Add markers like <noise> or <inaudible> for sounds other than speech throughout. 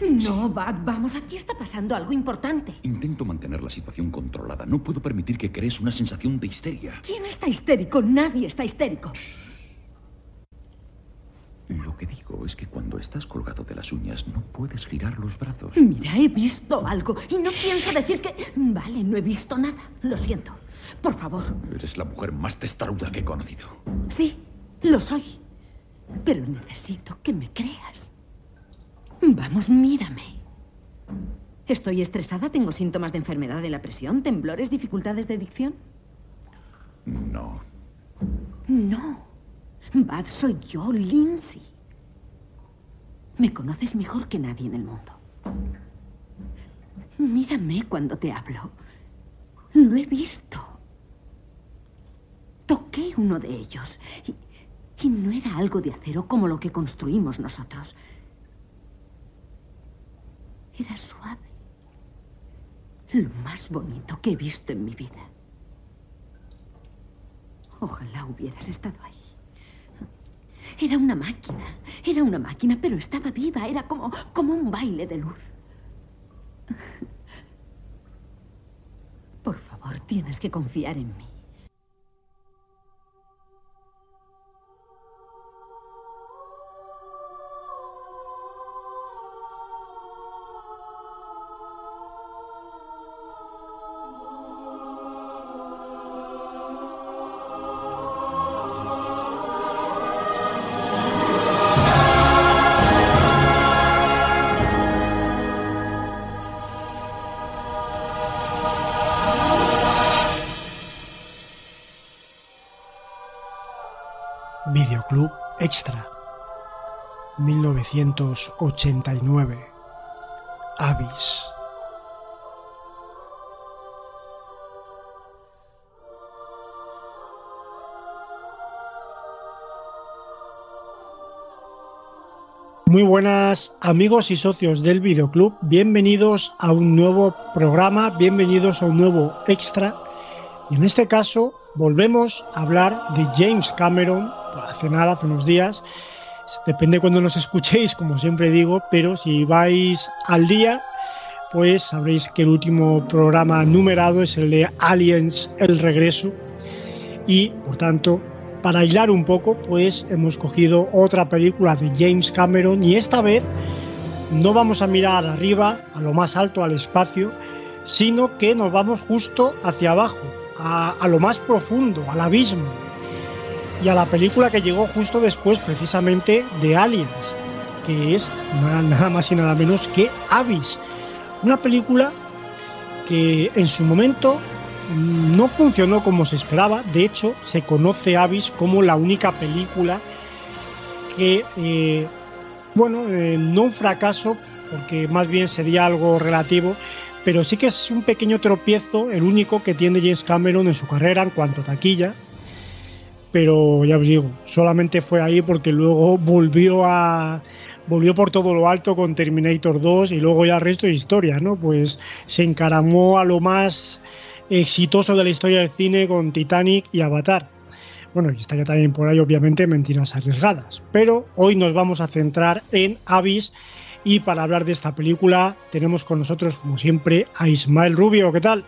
No, Bad, vamos, aquí está pasando algo importante. Intento mantener la situación controlada. No puedo permitir que crees una sensación de histeria. ¿Quién está histérico? Nadie está histérico. Lo que digo es que cuando estás colgado de las uñas no puedes girar los brazos. Mira, he visto algo y no pienso decir que... Vale, no he visto nada. Lo siento. Por favor. Eres la mujer más testaruda que he conocido. Sí, lo soy. Pero necesito que me creas. Vamos, mírame. Estoy estresada, tengo síntomas de enfermedad de la presión, temblores, dificultades de dicción. No. No. Bad, soy yo, Lindsay. Me conoces mejor que nadie en el mundo. Mírame cuando te hablo. Lo he visto. Toqué uno de ellos. Y, y no era algo de acero como lo que construimos nosotros. Era suave. Lo más bonito que he visto en mi vida. Ojalá hubieras estado ahí. Era una máquina, era una máquina, pero estaba viva, era como, como un baile de luz. Por favor, tienes que confiar en mí. Extra. 1989 Avis. Muy buenas amigos y socios del videoclub, bienvenidos a un nuevo programa, bienvenidos a un nuevo extra. Y en este caso volvemos a hablar de James Cameron, hace nada, hace unos días. Depende cuando nos escuchéis, como siempre digo, pero si vais al día, pues sabréis que el último programa numerado es el de Aliens, el regreso. Y, por tanto, para hilar un poco, pues hemos cogido otra película de James Cameron y esta vez no vamos a mirar arriba, a lo más alto, al espacio, sino que nos vamos justo hacia abajo, a, a lo más profundo, al abismo, y a la película que llegó justo después precisamente de Aliens, que es nada más y nada menos que Avis. Una película que en su momento no funcionó como se esperaba, de hecho se conoce Avis como la única película que, eh, bueno, eh, no un fracaso, porque más bien sería algo relativo, pero sí que es un pequeño tropiezo, el único que tiene James Cameron en su carrera en cuanto a taquilla, pero ya os digo, solamente fue ahí porque luego volvió a volvió por todo lo alto con Terminator 2 y luego ya el resto de historia, ¿no? Pues se encaramó a lo más exitoso de la historia del cine con Titanic y Avatar. Bueno, y estaría también por ahí, obviamente, Mentiras Arriesgadas. Pero hoy nos vamos a centrar en Avis y para hablar de esta película tenemos con nosotros, como siempre, a Ismael Rubio. ¿Qué tal?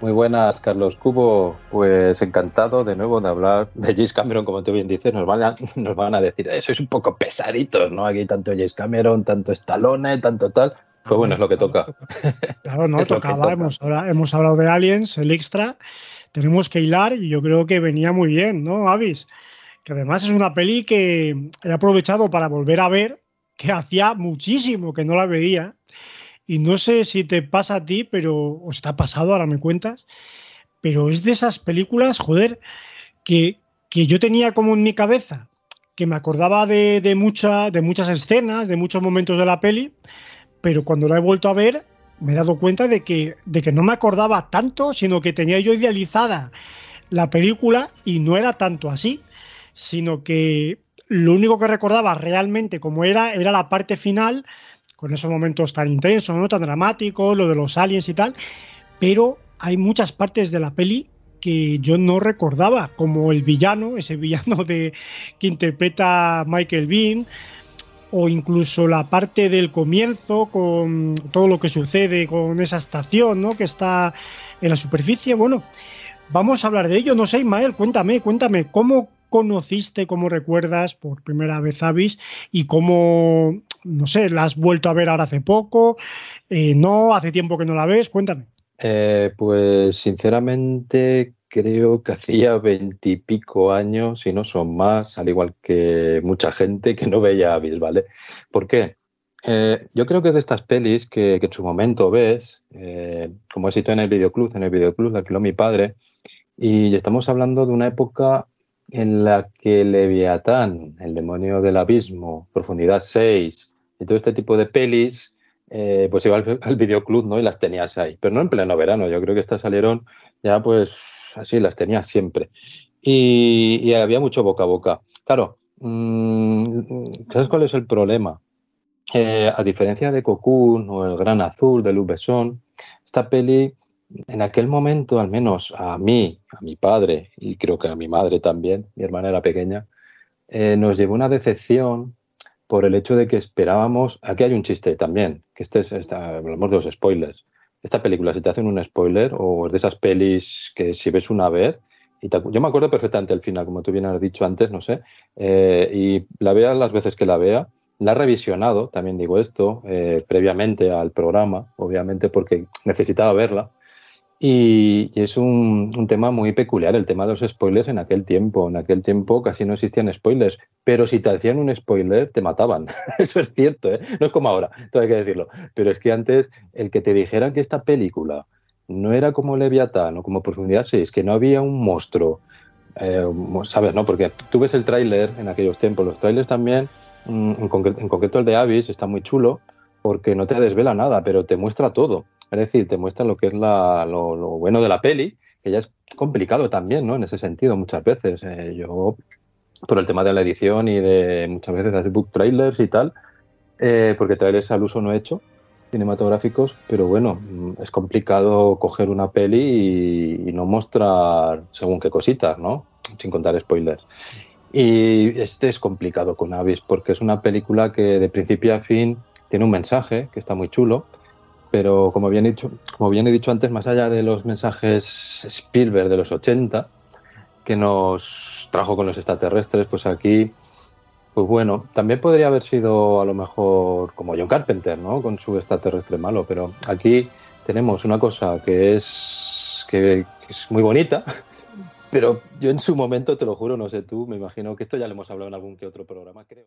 Muy buenas, Carlos Cubo. Pues encantado de nuevo de hablar de James Cameron, como tú bien dices. Nos van a, <laughs> nos van a decir, eso es un poco pesadito, ¿no? Aquí tanto James Cameron, tanto Stallone, tanto tal. Pues bueno, es lo que toca. Claro, no, <laughs> tocaba. Hemos, hablado, hemos hablado de Aliens, el extra. Tenemos que hilar y yo creo que venía muy bien, ¿no, Avis? Que además es una peli que he aprovechado para volver a ver, que hacía muchísimo que no la veía. Y no sé si te pasa a ti, pero o está pasado, ahora me cuentas. Pero es de esas películas, joder, que, que yo tenía como en mi cabeza que me acordaba de, de, de muchas escenas, de muchos momentos de la peli, pero cuando la he vuelto a ver me he dado cuenta de que, de que no me acordaba tanto, sino que tenía yo idealizada la película y no era tanto así, sino que lo único que recordaba realmente como era era la parte final, con esos momentos tan intensos, ¿no? tan dramáticos, lo de los aliens y tal, pero hay muchas partes de la peli que yo no recordaba, como el villano, ese villano de, que interpreta Michael Bean, o incluso la parte del comienzo con todo lo que sucede con esa estación ¿no? que está en la superficie. Bueno, vamos a hablar de ello. No sé, Ismael, cuéntame, cuéntame, ¿cómo conociste, cómo recuerdas por primera vez Avis y cómo, no sé, la has vuelto a ver ahora hace poco? Eh, no, hace tiempo que no la ves, cuéntame. Eh, pues sinceramente creo que hacía veintipico años, si no son más, al igual que mucha gente que no veía a Bill, ¿vale? ¿Por qué? Eh, yo creo que es de estas pelis que, en su momento ves, como he citado en el videoclub, en el videoclub de alquiló mi padre, y estamos hablando de una época en la que Leviatán, el demonio del abismo, Profundidad 6, y todo este tipo de pelis, eh, pues iba <laughs> al, videoclub, ¿no? Y las tenías ahí. Pero no en pleno verano, yo creo que estas salieron ya pues así, las tenías siempre. Y, había mucho boca a boca. Claro, mm, ¿sabes cuál es el problema? Eh, a diferencia de Cocoon o El Gran Azul de Luc esta peli en aquel momento, al menos a mí, a mi padre y creo que a mi madre también, mi hermana era pequeña, eh, nos llevó una decepción por el hecho de que esperábamos. Aquí hay un chiste también, que este es, hablamos de los spoilers. Esta película, si te hacen un spoiler, o es de esas pelis que si ves una vez, y yo me acuerdo perfectamente el final, como tú bien has dicho antes, no sé, eh, y la vea las veces que la vea, la he revisionado, también digo esto, eh, previamente al programa, obviamente porque necesitaba verla, y, es un, tema muy peculiar, el tema de los spoilers en aquel tiempo. En aquel tiempo casi no existían spoilers, pero si te hacían un spoiler, te mataban. <laughs> Eso es cierto, ¿eh? no es como ahora, todo hay que decirlo. Pero es que antes, el que te dijera que esta película no era como Leviatán o como Profundidad 6, que no había un monstruo, eh, ¿sabes? no Porque tú ves el tráiler en aquellos tiempos, los trailers también, mm, en, concreto, en concreto el de Avis, está muy chulo porque no te desvela nada, pero te muestra todo. Es decir, te muestra lo que es lo, bueno de la peli, que ya es complicado también, ¿no? En ese sentido, muchas veces. Eh, yo, por el tema de la edición y de muchas veces hacer book trailers y tal, eh, porque trailers al uso no he hecho cinematográficos, pero bueno, mm, es complicado coger una peli y, no mostrar según qué cositas, ¿no? Sin contar spoilers. Y este es complicado con Avis porque es una película que de principio a fin tiene un mensaje que está muy chulo, pero como bien, dicho, como bien he dicho antes, más allá de los mensajes Spielberg de los 80, que nos trajo con los extraterrestres, pues aquí, pues bueno, también podría haber sido a lo mejor como John Carpenter, ¿no? Con su extraterrestre malo, pero aquí tenemos una cosa que es, que, que es muy bonita, <laughs> pero yo en su momento, te lo juro, no sé tú, me imagino que esto ya lo hemos hablado en algún que otro programa, creo.